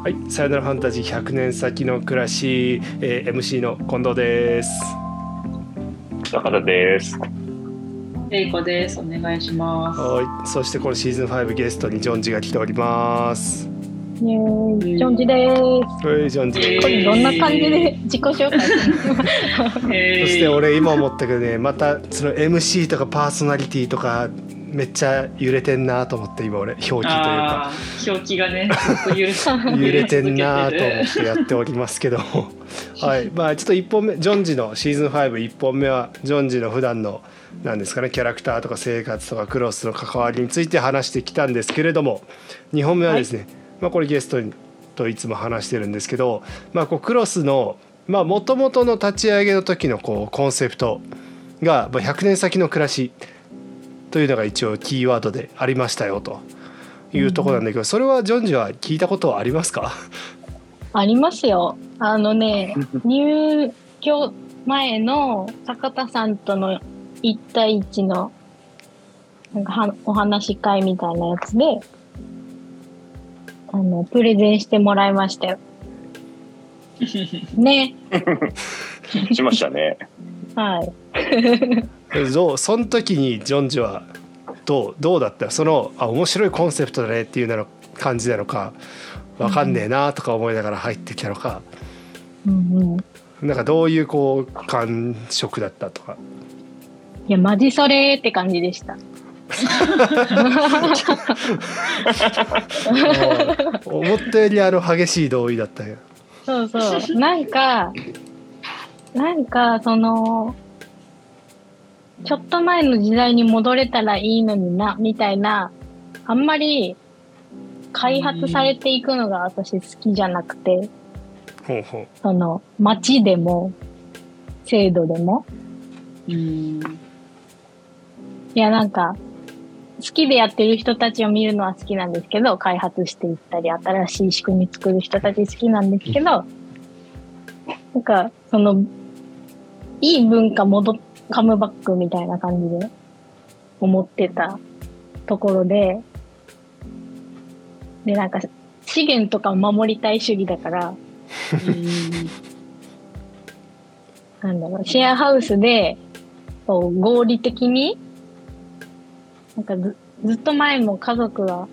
はい、さよならファンタジー100年先の暮らし、えー、MC の近藤です。高田です。れいこです。お願いします。はい、そしてこのシーズン5ゲストにジョンジが来ております。ジョンジです。はい、ジョンジ。えーこれどんな感じで自己紹介 そして俺今思ったけどね、またその MC とかパーソナリティとかめっちゃ揺れてんなと思って今俺表記というか。表記がね、ずっと揺れ揺れてんなと思ってやっておりますけど。も はい。まあちょっと1本目ジョンジのシーズン51本目はジョンジの普段のなんですかねキャラクターとか生活とかクロスの関わりについて話してきたんですけれども2本目はですね、まあこれゲストにといつも話してるんですけど、まあ、こうクロスのもともとの立ち上げの時のこうコンセプトがまあ100年先の暮らしというのが一応キーワードでありましたよというところなんだけど、それはジョンジは聞いたことはありますか？ありますよ。あのね、入居前の坂田さんとの一対一のなんかはお話し会みたいなやつで、あの、プレゼンしてもらいましたよ。ね。しましたね。はい。どうその時にジョンジはどうどうだった？そのあ面白いコンセプトだねっていうなの感じなのかわかんねえなとか思いながら入ってきたのか、うんうん。なんかどういうこう感触だったとか？いや、マジそれって感じでした。思ったよりあの激しい同意だったよ。そうそう。なんか、なんか、その、ちょっと前の時代に戻れたらいいのにな、みたいな、あんまり開発されていくのが私好きじゃなくて、ほうほうその、街でも、制度でも。うんいや、なんか、好きでやってる人たちを見るのは好きなんですけど、開発していったり、新しい仕組み作る人たち好きなんですけど、なんか、その、いい文化戻っ、カムバックみたいな感じで思ってたところで、で、なんか、資源とかを守りたい主義だから、なんだろう、シェアハウスで、こう合理的に、なんかずずっと前も家族は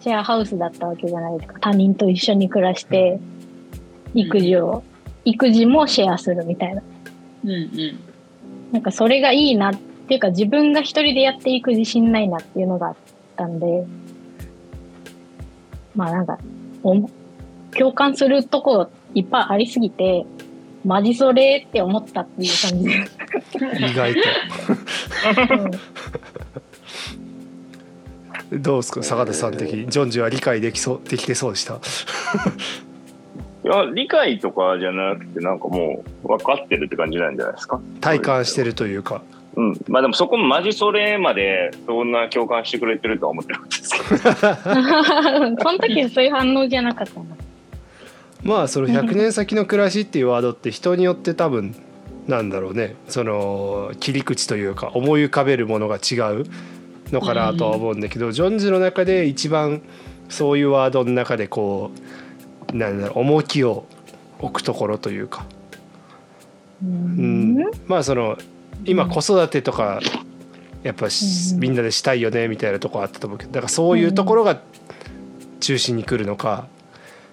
シェアハウスだったわけじゃないですか。他人と一緒に暮らして、育児を、育児もシェアするみたいな。うんうんなんかそれがいいなっていうか自分が一人でやっていく自信ないなっていうのがあったんで、まあなんか、お共感するとこいっぱいありすぎて、マジそれって思ったっていう感じ。で。意外と。うん。どうですか坂田さん的に？ジョンジは理解できそうできてそうでした？いや、理解とかじゃなくて、なんかもう分かってるって感じなんじゃないですか？体感してるというかうん。まあでもそこもマジそれまで、そんな共感してくれてるとは思ってなかったですけど。その時はそういう反応じゃなかったな。まあその100年先の暮らしっていうワードって人によって多分なんだろうねその切り口というか思い浮かべるものが違うのかなとは思うんだけど、ジョンジの中で一番そういうワードの中でこうなんだろう重きを置くところというか、ううんん、まあその今子育てとかやっぱみんなでしたいよねみたいなとこあったと思うけどだからそういうところが中心に来るのか。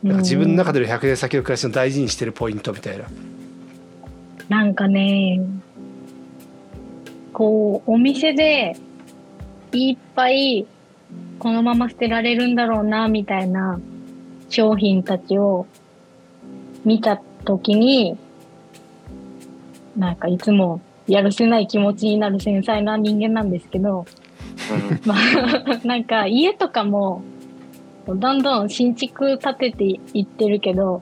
なんか自分の中での100年先の暮らしの大事にしてるポイントみたいな。なんかね、こう、お店でいっぱいこのまま捨てられるんだろうな、みたいな商品たちを見たときに、なんかいつもやるせない気持ちになる繊細な人間なんですけど、まあ、なんか家とかもどんどん新築建てていってるけど、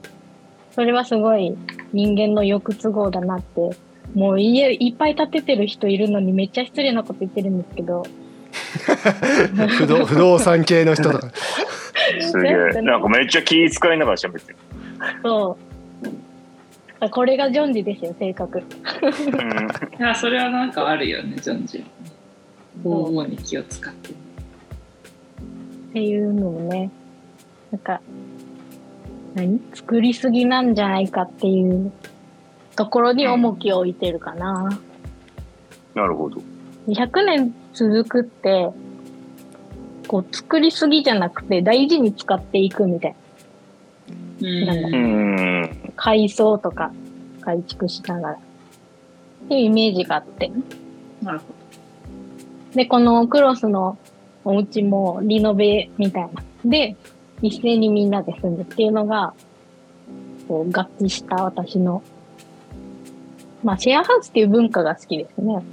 それはすごい人間の欲都合だなって、もう家いっぱい建ててる人いるのにめっちゃ失礼なこと言ってるんですけど、不動不動産系の人とか。すげえ。なんかめっちゃ気遣いながら喋ってる。そう。これがジョンジですよ、性格。うんいやそれはなんかあるよねジョンジ方々に気を使ってっていうのをね、なんか、何？作りすぎなんじゃないかっていうところに重きを置いてるかな。なるほど。100年続くって、こう作りすぎじゃなくて大事に使っていくみたいな。うーうんん。改装とか改築しながら。っていうイメージがあって。なるほで、このクロスのお家もリノベみたいな。で、一斉にみんなで住むっていうのが、こう合致した私の、まあシェアハウスっていう文化が好きですね。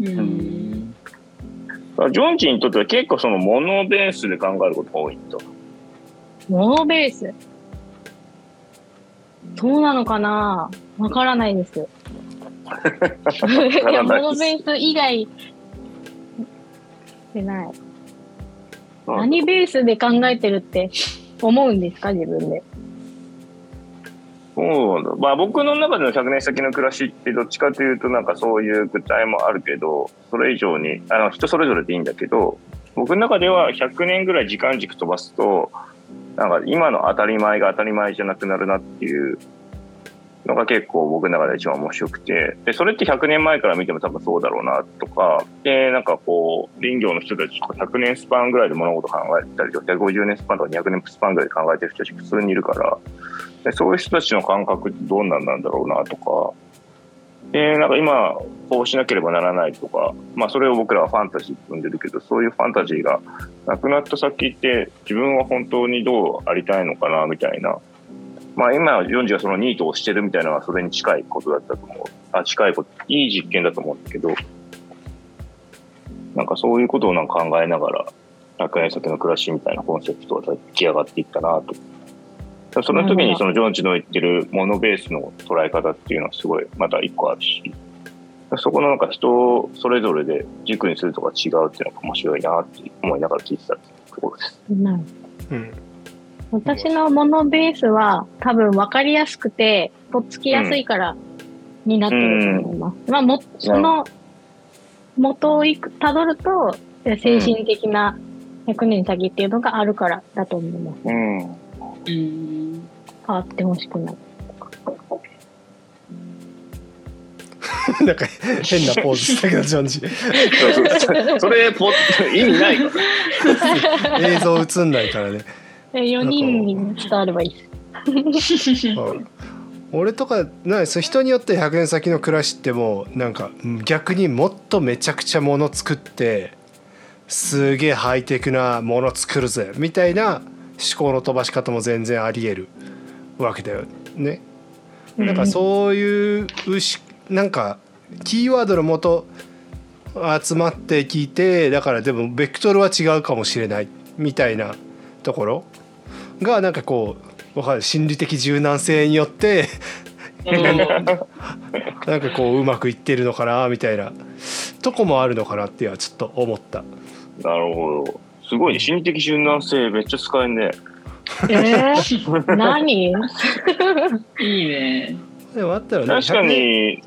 ど。うん。ジョンジにとっては結構そのモノベースで考えることが多いと。モノベース？そうなのかな？わからないです。いや、モノベース以外ってない。何ベースで考えてるって思うんですか？自分で。そう。まあ僕の中での100年先の暮らしってどっちかというとなんかそういう具体もあるけど、それ以上に、あの人それぞれでいいんだけど、僕の中では100年ぐらい時間軸飛ばすと、なんか今の当たり前が当たり前じゃなくなるなっていうのが結構僕の中で一番面白くて、で、それって100年前から見ても多分そうだろうなとか、で、なんかこう、林業の人たちとか100年スパンぐらいで物事考えたりとか、150年スパンとか200年スパンぐらいで考えてる人たち普通にいるから、そういう人たちの感覚ってどんなんなんだろうなとか、で、なんか今、こうしなければならないとか、まあそれを僕らはファンタジーって呼んでるけど、そういうファンタジーがなくなった先って自分は本当にどうありたいのかなみたいな。まあ今、ヨンジがそのニートをしてるみたいなのはそれに近いことだったと思う。あ、近いこと、いい実験だと思うんだけど、なんかそういうことをなんか考えながら、100年先の暮らしみたいなコンセプトが出来上がっていったなとその時にそのジョンチの言ってるモノベースの捉え方っていうのはすごいまた一個あるし、そこのなんか人それぞれで軸にするとか違うっていうのが面白いなって思いながら聞いてたところです。なるうん私のモノベースは多分分かりやすくて、とっつきやすいからになってると思います。まあも、その元をいく、たどると、精神的な100年先っていうのがあるからだと思います。うん。うん。変わってほしくない。なんか変なポーズしたけどジョンジそれポ意味ないから。映像映んないからね4人に伝わればいい 俺とかなんそう人によって100年先の暮らしってもうなんかうん逆にもっとめちゃくちゃもの作ってすげえハイテクなもの作るぜみたいな思考の飛ばし方も全然ありえるわけだよね。なんかそういうしなんかキーワードのもと集まって聞いてだからでもベクトルは違うかもしれないみたいなところがなんかこうわかる心理的柔軟性によって なんかこううまくいってるのかなみたいなとこもあるのかなっていうのはちょっと思った。なるほど。すごいね。心理的柔軟性めっちゃ使えんね。えー、何？いいね。でもあったらね確か100年に、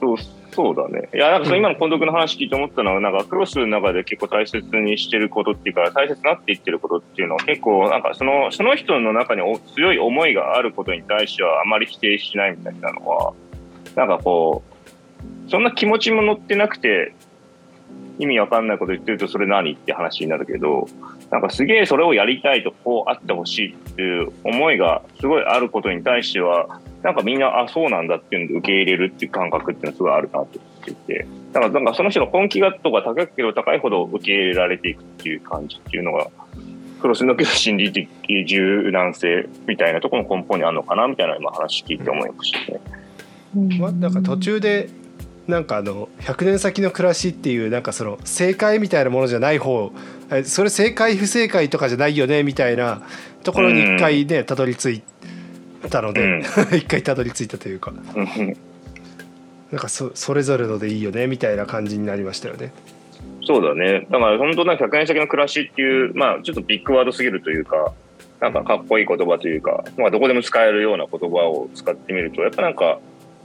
そう、そうだね。いや、なんかその今の近藤君の話聞いて思ったのは、なんかクロスの中で結構大切にしてることっていうか、大切になっていってることっていうのは結構、なんかその、その人の中にお強い思いがあることに対してはあまり否定しないみたいなのは、なんかこう、そんな気持ちも乗ってなくて、意味わかんないこと言ってるとそれ何？って話になるけど、なんかすげえそれをやりたいとこうあってほしいっていう思いがすごいあることに対しては、なんかみんな、あ、そうなんだっていうので受け入れるっていう感覚っていうのはすごいあるなと思っていて、だからなんかその人の根気がとか高ければ高いほど受け入れられていくっていう感じっていうのが、クロス抜けた心理的柔軟性みたいなところの根本にあるのかなみたいな今話聞いて思いましたね。まなんか途中でなんかあの100年先の暮らしっていうなんかその正解みたいなものじゃない方えそれ正解不正解とかじゃないよねみたいなところに一回ねたどり着いたので 一回たどり着いたというかうんなんかそそれぞれのでいいよねみたいな感じになりましたよね。そうだね。だから本当なんか100年先の暮らしっていう、まあちょっとビッグワードすぎるというか、なんかかっこいい言葉というか、まあどこでも使えるような言葉を使ってみると、やっぱなんか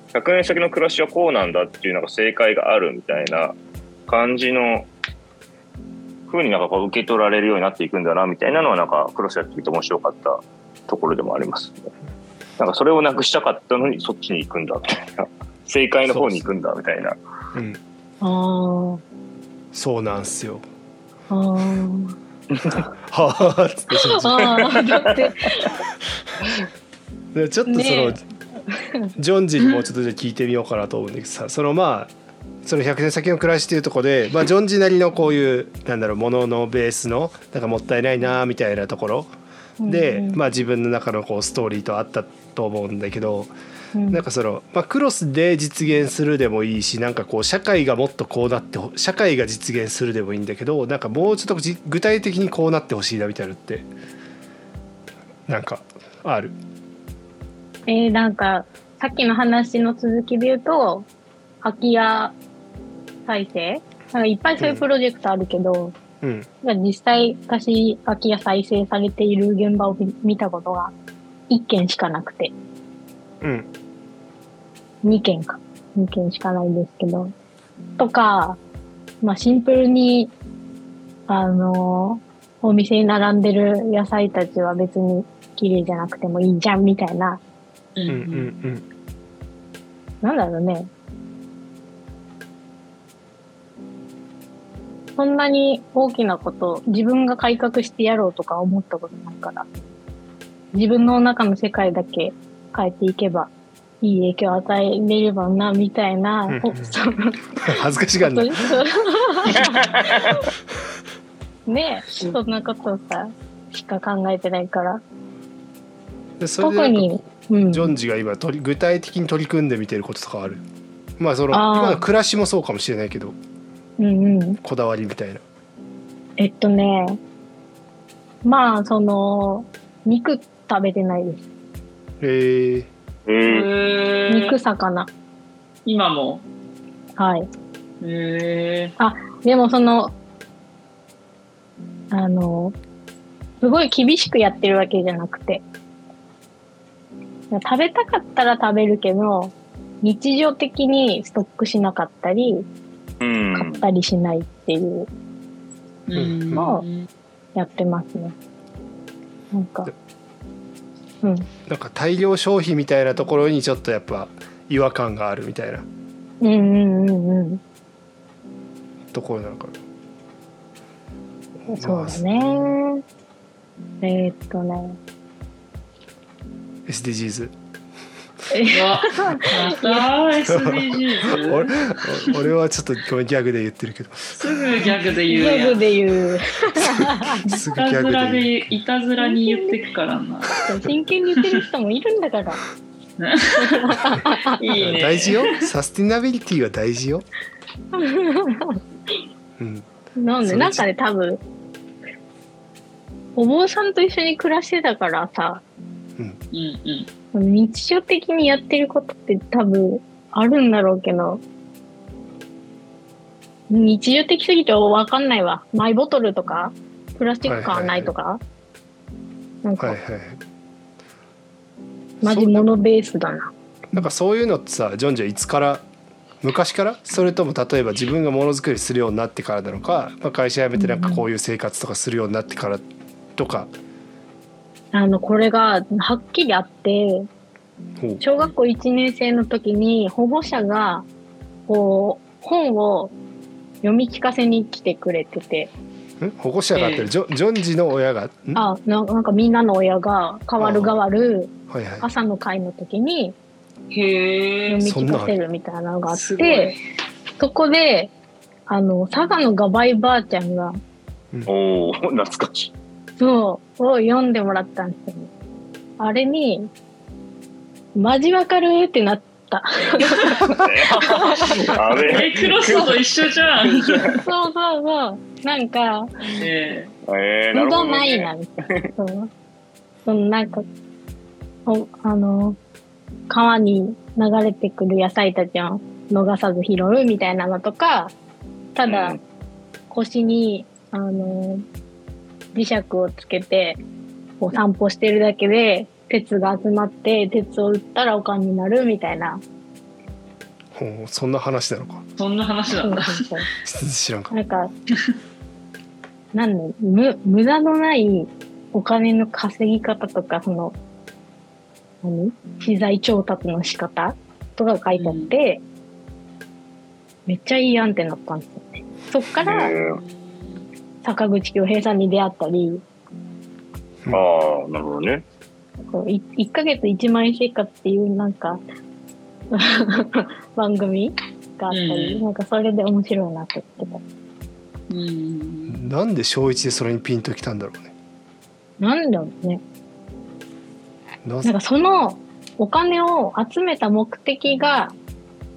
100年先の暮らしはこうなんだっていうなんか正解があるみたいな感じのふうになんかこう受け取られるようになっていくんだなみたいなのはなんかクロスやってみて面白かったところでもあります、ね、なんかそれをなくしたかったのにそっちに行くんだみたいな正解の方に行くんだみたいなうんあそうなんすよあ。ああ。はあっつって正直ああ。だって。でちょっとその、ね ジョンジにもうちょっとじゃあ聞いてみようかなと思うんだけどさそのまあその100年先の暮らしっていうところで、まあ、ジョンジなりのこういうなんだろうもののベースのなんかもったいないなみたいなところで、うんうんまあ、自分の中のこうストーリーとあったと思うんだけど、うんなんかその、まあ、クロスで実現するでもいいしなんかこう社会がもっとこうなってほ社会が実現するでもいいんだけどなんかもうちょっとじ具体的にこうなってほしいなみたいなのってなんかある？えー、なんか、さっきの話の続きで言うと、空き家再生？なんかいっぱいそういうプロジェクトあるけど、うん実際私、空き家再生されている現場を見見たことが1件しかなくて、うん2件か。2件しかないんですけど。とか、まあシンプルに、あの、お店に並んでる野菜たちは別に綺麗じゃなくてもいいじゃんみたいな、うんうんうんうんなんだろうね。そんなに大きなこと、自分が改革してやろうとか思ったことないから、自分の中の世界だけ変えていけば、いい影響を与えれればな、みたいな、うんおその恥ずかしがんな ねえ、そんなことさ、しか考えてないから。特に、うん。ジョンジが今取り具体的に取り組んでみてることとかある？まあそのあー今の暮らしもそうかもしれないけどうんうん。こだわりみたいなえっとね、まあ、その、肉食べてないです。えー、えーへー肉、魚。今も？はい。へでもその、あの、すごい厳しくやってるわけじゃなくて、食べたかったら食べるけど、日常的にストックしなかったり、うん買ったりしないっていう、え。うん。まあやってますね。なんか、うん。なんか大量消費みたいなところにちょっとやっぱ違和感があるみたいなうんうんうんうん。ところなのかなそうだね。えーっとね。SDGs また SDGs? 俺俺はちょっとごめんギャグで言ってるけどすぐギャグでギ言うやん。ャグで言う。すぐギャいたずらグで言うで、いたずらに言ってくからな。真剣に言ってる人もいるんだから。いいね。大事よサスティナビリティは大事よ、うん、なんで、なんかね、多分、お坊さんと一緒に暮らしてたからさ、うんうん。日常的にやってることって多分あるんだろうけど、日常的すぎてわかんないわ。マイボトルとか、プラスチック買わないとか、なんかはい、はいマジモノベースだな。なんかそういうのってさジョンジはいつから昔から？それとも例えば自分がものづくりするようになってからなのか、まあ、会社辞めてなんかこういう生活とかするようになってからとか、あの、これがはっきりあって、小学校1年生の時に保護者が、こう、本を読み聞かせに来てくれてて、ん保護者があってる、ええ。ジョジョンジの親が？ん？あななんかみんなの親が変わる変わるはいはい。朝の会の時にへえ。読み聞かせるみたいなのがあって、そこで、あの、佐賀のガバイばあちゃんが、おお懐かしい。そう、を読んでもらったんですよね。あれに、マジわかるってなった。あれ？え、クロスと一緒じゃん。そうそうそう。なんか、ええー、なるほど、ないね。な、みたいな。そう。そのなんか、おあの、川に流れてくる野菜たちを逃さず拾うみたいなのとか、ただ、うん腰に、あの、磁石をつけて、こう散歩してるだけで、鉄が集まって、鉄を売ったらお金になるみたいな。ほうそんな話なのかー、そんな話なんだ。そうそうそう知らんかなんか、なんだむ、無駄のないお金の稼ぎ方とか、その、何？資材調達の仕方とか書いてあって、めっちゃいい案ってなったんですよね。そっから、坂口恭平さんに出会ったり、ああ、なるほどね。こうい1ヶ月1万円生活っていうなんか 番組があったり、うん。なんかそれで面白いなって言ってた。うん。なんで小一でそれにピンときたんだろうね。なんだろうね。ななんかそのお金を集めた目的が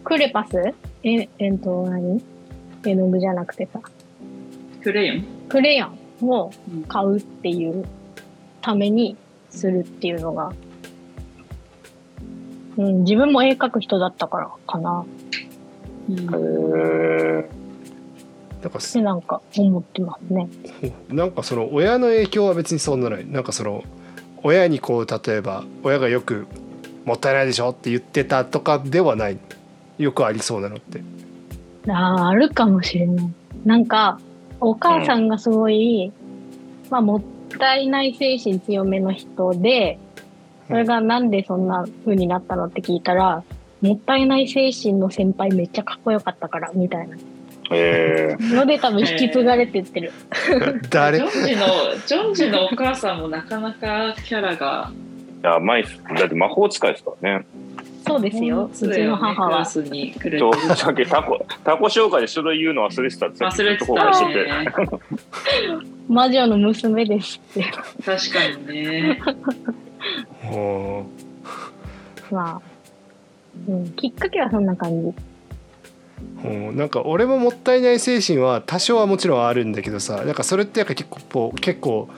クレパス？え、えっと何？絵の具じゃなくてさ、クレヨン？クレヨンをうん。買うっていうためにするっていうのが、うん、自分も絵描く人だったからかな。うん。へえ。なんかってなんか思ってますね。なんかその親の影響は別にそんなない。なんかその親にこう例えば親がよく「もったいないでしょ」って言ってたとかではない。よくありそうなのって。ああ、あるかもしれない。なんか、お母さんがすごい、まあ、もったいない精神強めの人で、それがなんでそんな風になったのって聞いたら、もったいない精神の先輩めっちゃかっこよかったから、みたいなへえ。ので多分引き継がれて言ってる。誰？ジョンジのジョンジのお母さんもなかなかキャラがいや、マイス、だって魔法使いですからね。そうですよ、うちの母は。スに来るさっきタコ、タコ紹介でそれ言うの忘れてた。って忘れて。たね。魔女の娘ですって。確かにね。う。んまあ、うん、きっかけはそんな感じ。う。んなんか俺ももったいない精神は多少はもちろんあるんだけどさ。なんかそれってなんか結構結構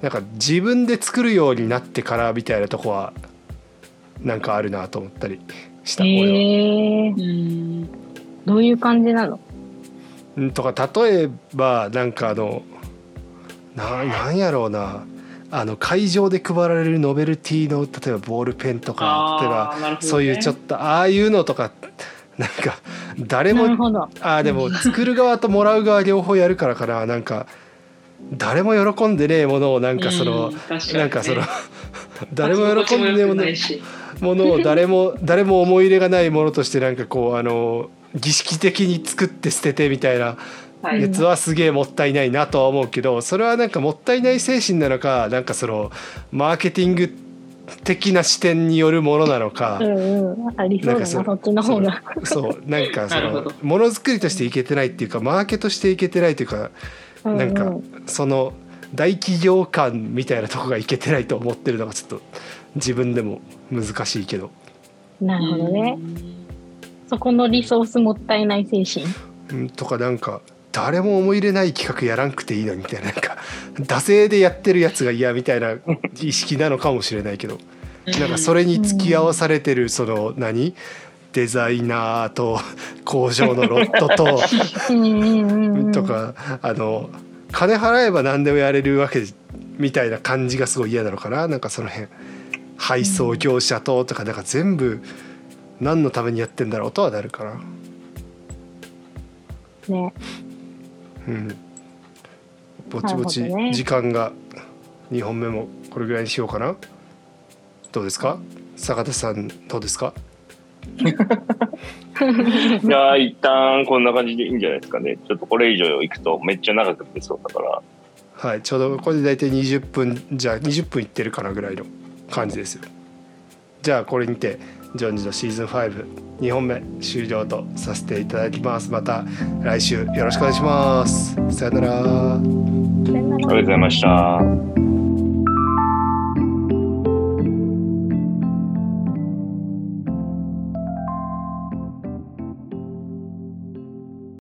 なんか自分で作るようになってからみたいなとこはなんかあるなと思ったりした、俺は。へえうん。どういう感じなの？うんとか例えばなんかあのななんやろうな。あの会場で配られるノベルティの例えばボールペンとか例えばね。そういうちょっとああいうのとかなんか誰も。あーでも作る側ともらう側両方やるからかな。なんか誰も喜んでねえものをなんかその、うんね。なんかその 誰も喜んでねえものものを誰も 誰も思い入れがないものとしてなんかこうあの儀式的に作って捨ててみたいなはいやつはすげえもったいないなとは思うけどそれはなんかもったいない精神なのかなんかそのマーケティング的な視点によるものなのかうんうん。ありそうだな、なんかそそっちの方が。そうなんかその ものづくりとしていけてないっていうかマーケとしていけてないというかうんなんかうんその大企業感みたいなとこがいけてないと思ってるのがちょっと自分でも難しいけど、なるほどね。そこのリソースもったいない精神。うん、とかなんか誰も思い入れない企画やらんくていいのにみたいななんか 惰性でやってるやつが嫌みたいな意識なのかもしれないけどなんかそれに付き合わされてるその何？デザイナーと工場のロットと。とかあの金払えば何でもやれるわけみたいな感じがすごい嫌なのかななんかその辺配送業者ととかなんか全部何のためにやってんだろうとはなるかな。ね。うん、ぼちぼち時間が2本目もこれぐらいにしようかなどうですか？坂田さんどうですか？いやー、一旦こんな感じでいいんじゃないですかね。ちょっとこれ以上行くとめっちゃ長くなりそうだから。はいちょうどこれで大体20分じゃあ20分いってるかなぐらいの感じですよ。じゃあこれにてジョンジのシーズン52本目終了とさせていただきます。また来週よろしくお願いします。さよならさよなら。ありがとうございました。